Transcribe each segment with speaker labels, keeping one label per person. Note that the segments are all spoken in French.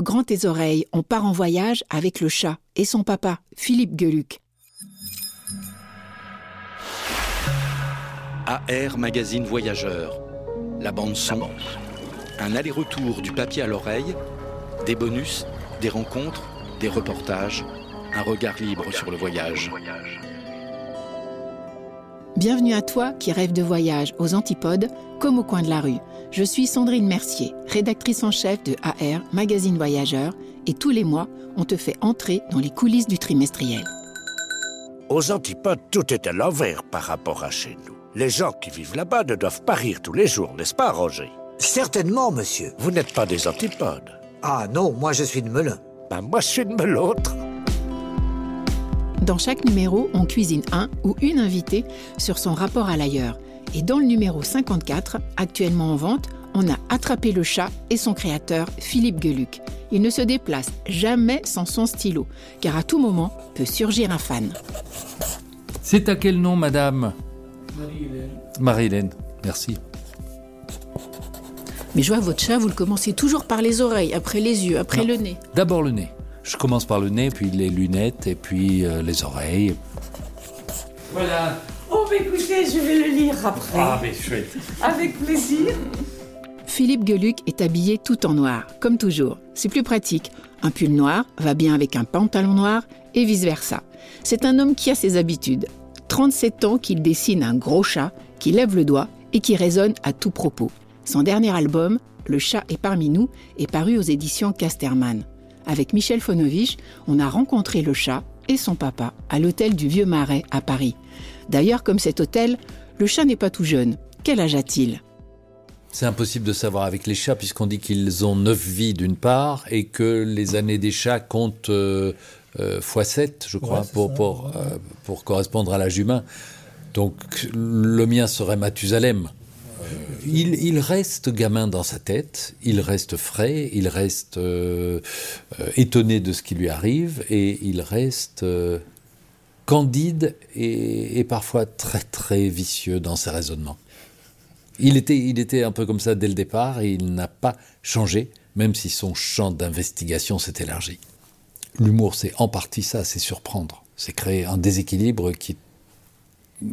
Speaker 1: Grand tes oreilles, on part en voyage avec le chat et son papa, Philippe Gueluc.
Speaker 2: AR Magazine Voyageur. La bande son. Un aller-retour du papier à l'oreille. Des bonus, des rencontres, des reportages. Un regard libre sur le voyage.
Speaker 1: Bienvenue à toi qui rêves de voyage aux antipodes comme au coin de la rue. Je suis Sandrine Mercier, rédactrice en chef de AR, magazine voyageur, et tous les mois, on te fait entrer dans les coulisses du trimestriel.
Speaker 3: Aux antipodes, tout est à l'envers par rapport à chez nous. Les gens qui vivent là-bas ne doivent pas rire tous les jours, n'est-ce pas, Roger?
Speaker 4: Certainement, monsieur.
Speaker 3: Vous n'êtes pas des antipodes.
Speaker 4: Ah non, moi je suis de Melun.
Speaker 3: Ben, moi, je suis de l'autre.
Speaker 1: Dans chaque numéro, on cuisine un ou une invitée sur son rapport à l'ailleurs. Et dans le numéro 54, actuellement en vente, on a attrapé le chat et son créateur, Philippe Gueluc. Il ne se déplace jamais sans son stylo, car à tout moment peut surgir un fan.
Speaker 5: C'est à quel nom, madame Marie-Hélène. Marie-Hélène, merci.
Speaker 1: Mais je vois votre chat, vous le commencez toujours par les oreilles, après les yeux, après
Speaker 5: Non.
Speaker 1: le nez.
Speaker 5: D'abord le nez. Je commence par le nez, puis les lunettes, et puis euh, les oreilles. Voilà.
Speaker 6: Oh, mais écoutez, je vais le lire après.
Speaker 5: Ah, mais chouette.
Speaker 6: Avec plaisir.
Speaker 1: Philippe Gueluc est habillé tout en noir, comme toujours. C'est plus pratique. Un pull noir va bien avec un pantalon noir et vice-versa. C'est un homme qui a ses habitudes. 37 ans qu'il dessine un gros chat, qui lève le doigt et qui résonne à tout propos. Son dernier album, Le chat est parmi nous, est paru aux éditions Casterman. Avec Michel Fonovich, on a rencontré le chat et son papa à l'hôtel du Vieux Marais à Paris. D'ailleurs, comme cet hôtel, le chat n'est pas tout jeune. Quel âge a-t-il?
Speaker 5: C'est impossible de savoir avec les chats, puisqu'on dit qu'ils ont neuf vies d'une part, et que les années des chats comptent euh, euh, x7, je crois,
Speaker 7: Ouais,
Speaker 5: pour, pour, euh, pour correspondre à l'âge humain. Donc le mien serait Mathusalem. Il, il reste gamin dans sa tête, il reste frais, il reste euh, euh, étonné de ce qui lui arrive, et il reste euh, candide et, et parfois très très vicieux dans ses raisonnements. Il était, il était un peu comme ça dès le départ et il n'a pas changé, même si son champ d'investigation s'est élargi. L'humour, c'est en partie ça, c'est surprendre. C'est créer un déséquilibre qui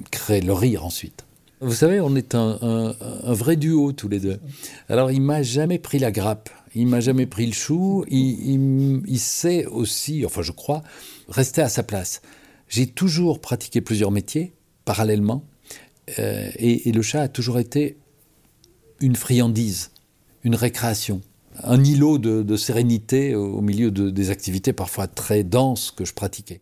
Speaker 5: crée le rire ensuite. Vous savez, on est un, vrai duo tous les deux. Alors, il m'a jamais pris la grappe, il m'a jamais pris le chou, il, il- sait aussi, enfin je crois, rester à sa place. J'ai toujours pratiqué plusieurs métiers parallèlement, euh, et, le chat a toujours été une friandise, une récréation, un îlot de, sérénité au milieu de- des activités parfois très denses que je pratiquais.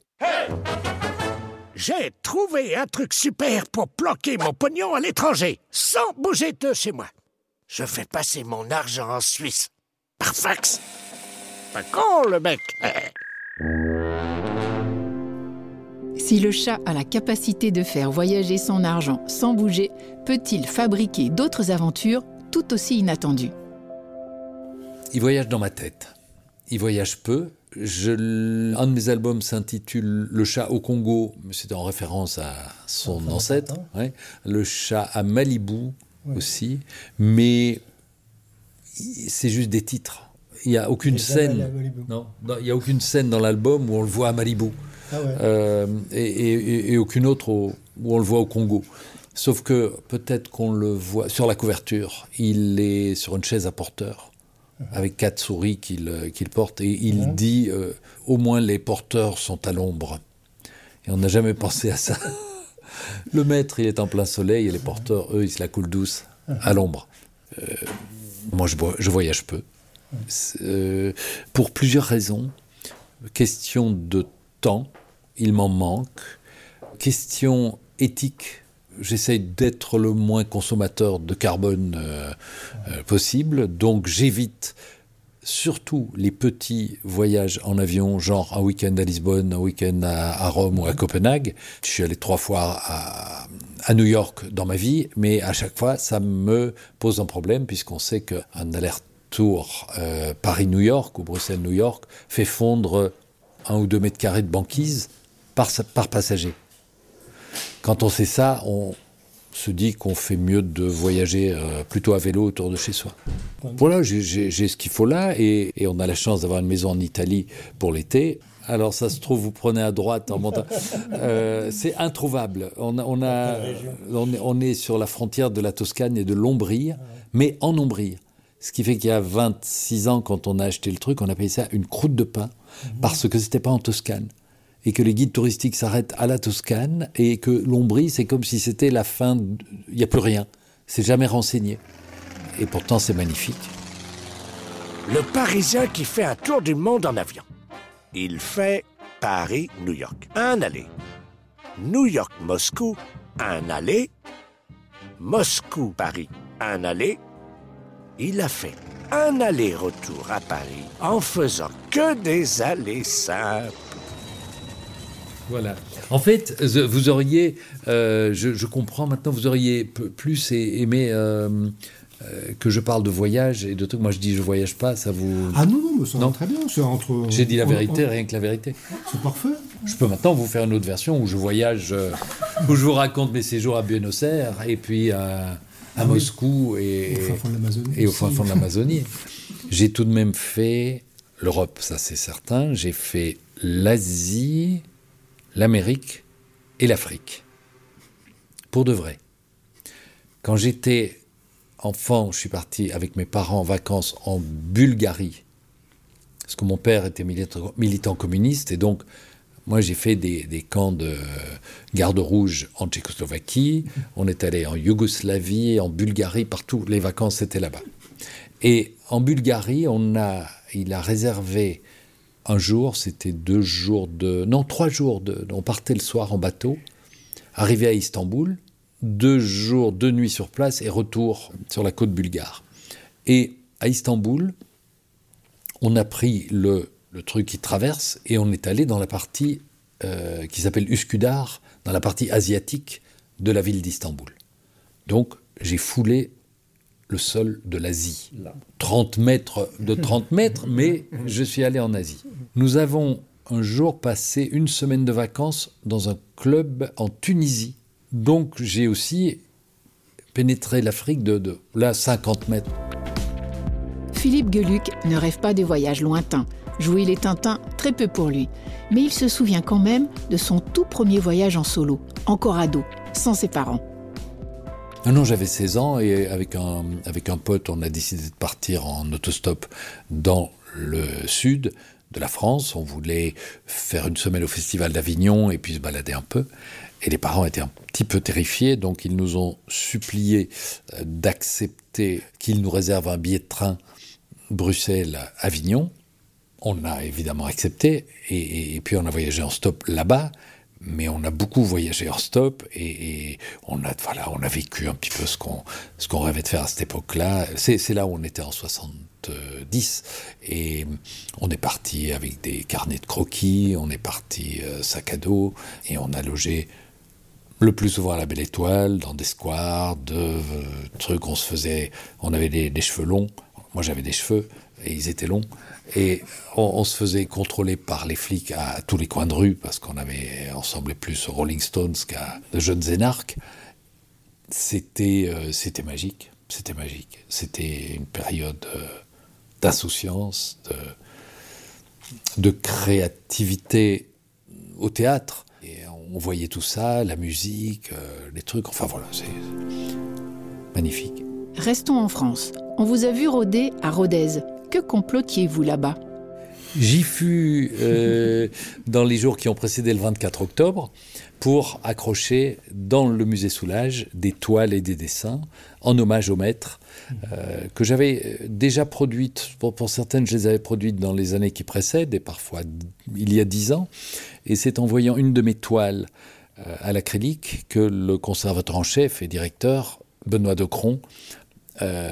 Speaker 3: J'ai trouvé un truc super pour planquer mon pognon à l'étranger, sans bouger de chez moi. Je fais passer mon argent en Suisse. Par fax. Pas con, le mec.
Speaker 1: Si le chat a la capacité de faire voyager son argent sans bouger, peut-il fabriquer d'autres aventures tout aussi inattendues?
Speaker 5: Il voyage dans ma tête. Il voyage peu. Je, un de mes albums s'intitule Le chat au Congo, mais c'est en référence à son
Speaker 7: Enfin,
Speaker 5: ancêtre. ouais. Le chat à Malibu aussi. Mais c'est juste des titres. Il n'y a aucune scène. Non, il n'y a aucune scène dans l'album où on le voit à Malibu.
Speaker 7: Ah ouais.
Speaker 5: Euh, et, et- et aucune autre au- où on le voit au Congo. Sauf que peut-être qu'on le voit sur la couverture, il est sur une chaise à porteur avec quatre souris qu'il euh, qu'il porte et il dit euh, au moins les porteurs sont à l'ombre. Et on n'a jamais pensé à ça. Le maître, il est en plein soleil et les porteurs, eux, ils se la coulent douce à l'ombre. Euh, moi, je, vo- je voyage peu. Euh, pour plusieurs raisons. Question de temps, il m'en manque. Question éthique, j'essaye d'être le moins consommateur de carbone euh, euh, possible, donc j'évite surtout les petits voyages en avion, genre un week-end à Lisbonne, un week-end à, Rome ou à Copenhague. Je suis allé trois fois à, New York dans ma vie, mais à chaque fois, ça me pose un problème, puisqu'on sait qu'un aller-retour euh, Paris-New York ou Bruxelles-New York fait fondre un ou deux mètres carrés de banquise par passager. Quand on sait ça, on se dit qu'on fait mieux de voyager euh, plutôt à vélo autour de chez soi. Voilà, j'ai ce qu'il faut là, et, et on a la chance d'avoir une maison en Italie pour l'été. Alors ça se trouve, vous prenez à droite en montant. Euh, c'est introuvable. On, a, on, a, on, est, sur la frontière de la Toscane et de l'Ombrie, mais en Ombrie. Ce qui fait qu'il y a 26 ans, quand on a acheté le truc, on a payé ça une croûte de pain, parce que c'était pas en Toscane. Et que les guides touristiques s'arrêtent à la Toscane, et que l'Ombrie, c'est comme si c'était la fin. Il n'y a plus rien. C'est jamais renseigné. Et pourtant, c'est magnifique.
Speaker 3: Le Parisien qui fait un tour du monde en avion. Il fait Paris-New York. Un aller. New York-Moscou, un aller. Moscou-Paris, un aller. Il a fait un aller-retour à Paris en faisant que des allées simples.
Speaker 5: Voilà. En fait, vous auriez, euh, je, je, comprends maintenant, vous auriez plus aimé euh, euh, que je parle de voyage et de trucs. Moi, je dis je voyage pas, ça vous.
Speaker 7: Ah non, non, mais ça va très bien. C'est entre.
Speaker 5: J'ai dit la vérité, on, rien que la vérité.
Speaker 7: C'est parfait.
Speaker 5: Je peux maintenant vous faire une autre version où je voyage, où je vous raconte mes séjours à Buenos Aires et puis à, à ah Moscou et, et au fin fond de l'Amazonie. J'ai tout de même fait l'Europe, ça c'est certain. J'ai fait l'Asie, l'Amérique et l'Afrique. Pour de vrai. Quand j'étais enfant, je suis parti avec mes parents en vacances en Bulgarie, parce que mon père était militant, communiste, et donc moi j'ai fait des, camps de garde rouge en Tchécoslovaquie, on est allé en Yougoslavie, en Bulgarie, partout, les vacances c'était là-bas. Et en Bulgarie, on a, il a réservé un jour, c'était deux jours de... Non, trois jours de... On partait le soir en bateau, arrivé à Istanbul, deux jours, deux nuits sur place et retour sur la côte bulgare. Et à Istanbul, on a pris le, truc qui traverse et on est allé dans la partie euh, qui s'appelle Uskudar, dans la partie asiatique de la ville d'Istanbul. Donc j'ai foulé le sol de l'Asie. 30 mètres de 30 mètres, mais je suis allé en Asie. Nous avons un jour passé une semaine de vacances dans un club en Tunisie donc j'ai aussi pénétré l'Afrique de, de là 50 mètres.
Speaker 1: Philippe Geluc ne rêve pas des voyages lointains. Jouer les Tintins, très peu pour lui. Mais il se souvient quand même de son tout premier voyage en solo, encore ado, sans ses parents.
Speaker 5: Ah non, j'avais 16 ans et avec un, avec un pote, on a décidé de partir en autostop dans le sud de la France. On voulait faire une semaine au Festival d'Avignon et puis se balader un peu. Et les parents étaient un petit peu terrifiés, donc ils nous ont supplié euh, d'accepter qu'ils nous réservent un billet de train Bruxelles-Avignon. On a évidemment accepté, et, puis on a voyagé en stop là-bas, mais on a beaucoup voyagé en stop, et, on, a, voilà, on a vécu un petit peu ce qu'on qu'on rêvait de faire à cette époque-là. C'est là où on était en 70, et on est parti avec des carnets de croquis, on est parti euh, sac à dos, et on a logé le plus souvent à la Belle Étoile, dans des squares, de euh, trucs, on se faisait, on avait des, des cheveux longs, moi j'avais des cheveux, et ils étaient longs, et on, se faisait contrôler par les flics à tous les coins de rue, parce qu'on avait, semblait plus aux Rolling Stones qu'à de jeunes énarques. C'était, euh, magique, c'était magique. C'était une période euh, d'insouciance, de, créativité au théâtre on voyait tout ça, la musique, euh, les trucs, enfin voilà, c'est magnifique.
Speaker 1: Restons en France. On vous a vu rôder à Rodez. Que complotiez-vous là-bas?
Speaker 5: J'y fus euh, dans les jours qui ont précédé le 24 octobre pour accrocher dans le musée Soulage des toiles et des dessins en hommage au maître euh, que j'avais déjà produites. Pour, certaines, je les avais produites dans les années qui précèdent et parfois il y a dix ans. Et c'est en voyant une de mes toiles euh, à l'acrylique que le conservateur en chef et directeur, Benoît Decron, euh,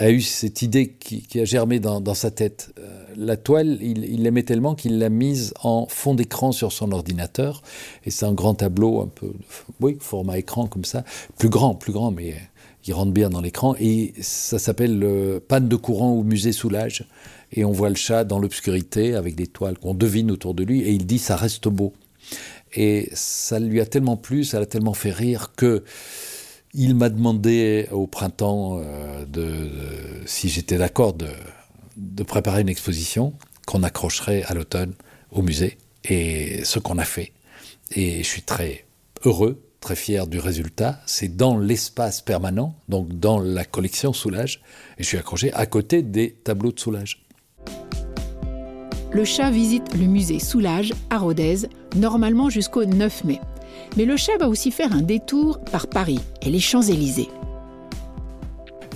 Speaker 5: a, eu cette idée qui, a germé dans, sa tête. Euh, la toile, il, l'aimait tellement qu'il l'a mise en fond d'écran sur son ordinateur. Et c'est un grand tableau, un peu, oui, format écran comme ça. Plus grand, plus grand, mais il rentre bien dans l'écran. Et ça s'appelle euh, Panne de courant au musée Soulage. Et on voit le chat dans l'obscurité avec des toiles qu'on devine autour de lui. Et il dit ça reste beau. Et ça lui a tellement plu, ça l'a tellement fait rire que il m'a demandé au printemps euh, si j'étais d'accord de, de, préparer une exposition qu'on accrocherait à l'automne au musée. Et ce qu'on a fait. Et je suis très heureux, très fier du résultat. C'est dans l'espace permanent, donc dans la collection Soulage. Et je suis accroché à côté des tableaux de Soulage.
Speaker 1: Le chat visite le musée Soulage à Rodez, normalement jusqu'au 9 mai. Mais le chat va aussi faire un détour par Paris et les Champs-Élysées.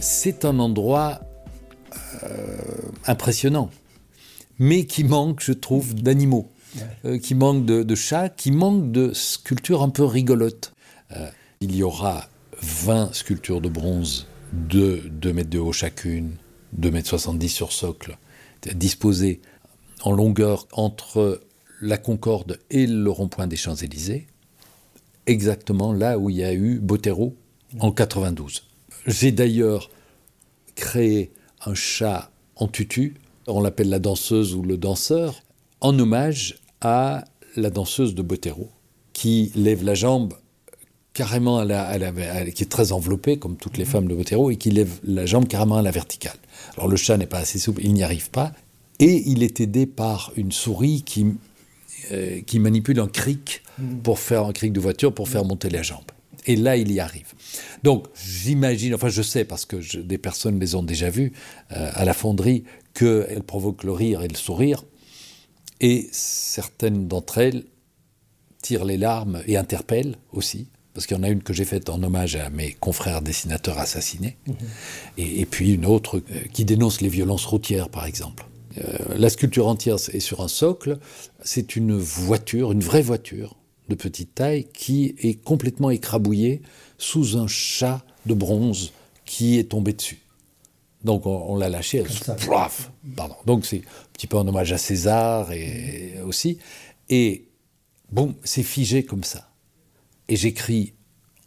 Speaker 5: C'est un endroit euh, impressionnant, mais qui manque, je trouve, d'animaux, euh, qui manque de, de chats, qui manque de sculptures un peu rigolotes. Euh, il y aura 20 sculptures de bronze de 2 mètres de haut chacune, 2 mètres 70 sur socle, disposées en longueur entre la Concorde et le rond-point des Champs-Élysées exactement là où il y a eu Botero en 92. J'ai d'ailleurs créé un chat en tutu, on l'appelle la danseuse ou le danseur, en hommage à la danseuse de Botero, qui lève la jambe carrément à la, à la, à la, qui est très enveloppée comme toutes les femmes de Botero et qui lève la jambe carrément à la verticale. Alors le chat n'est pas assez souple, il n'y arrive pas et il est aidé par une souris qui euh, qui manipule un cric pour faire un cric de voiture pour faire monter les jambes. Et là, il y arrive. Donc, j'imagine, enfin, je sais parce que je, des personnes les ont déjà vues euh, à la fonderie, qu'elles provoquent le rire et le sourire. Et certaines d'entre elles tirent les larmes et interpellent aussi. Parce qu'il y en a une que j'ai faite en hommage à mes confrères dessinateurs assassinés. Mmh. Et, et, puis une autre euh, qui dénonce les violences routières, par exemple. Euh, la sculpture entière est sur un socle. C'est une voiture, une vraie voiture de petite taille qui est complètement écrabouillée sous un chat de bronze qui est tombé dessus. Donc on, on l'a lâché, elle se pardon. Donc c'est un petit peu en hommage à César et aussi. Et bon, c'est figé comme ça. Et j'écris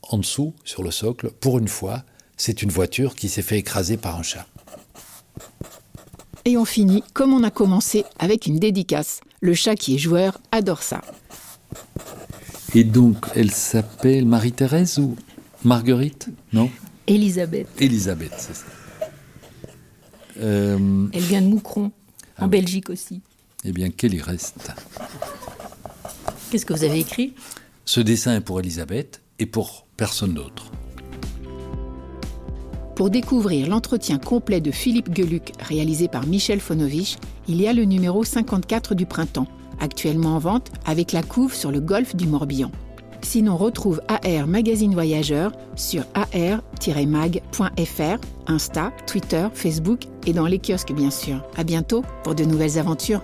Speaker 5: en dessous, sur le socle, pour une fois, c'est une voiture qui s'est fait écraser par un chat.
Speaker 1: Et on finit comme on a commencé avec une dédicace. Le chat qui est joueur adore ça.
Speaker 5: Et donc, elle s'appelle Marie-Thérèse ou Marguerite? Non?
Speaker 8: Elisabeth.
Speaker 5: Elisabeth, c'est ça.
Speaker 8: Euh... Elle vient de Moucron, ah en oui. Belgique aussi.
Speaker 5: Eh bien, qu'elle y reste.
Speaker 8: Qu'est-ce que vous avez écrit?
Speaker 5: Ce dessin est pour Elisabeth et pour personne d'autre.
Speaker 1: Pour découvrir l'entretien complet de Philippe Geluc réalisé par Michel Fonovich, il y a le numéro 54 du printemps, actuellement en vente avec la couve sur le golfe du Morbihan. Sinon, retrouve AR Magazine Voyageur sur ar-mag.fr, Insta, Twitter, Facebook et dans les kiosques bien sûr. À bientôt pour de nouvelles aventures.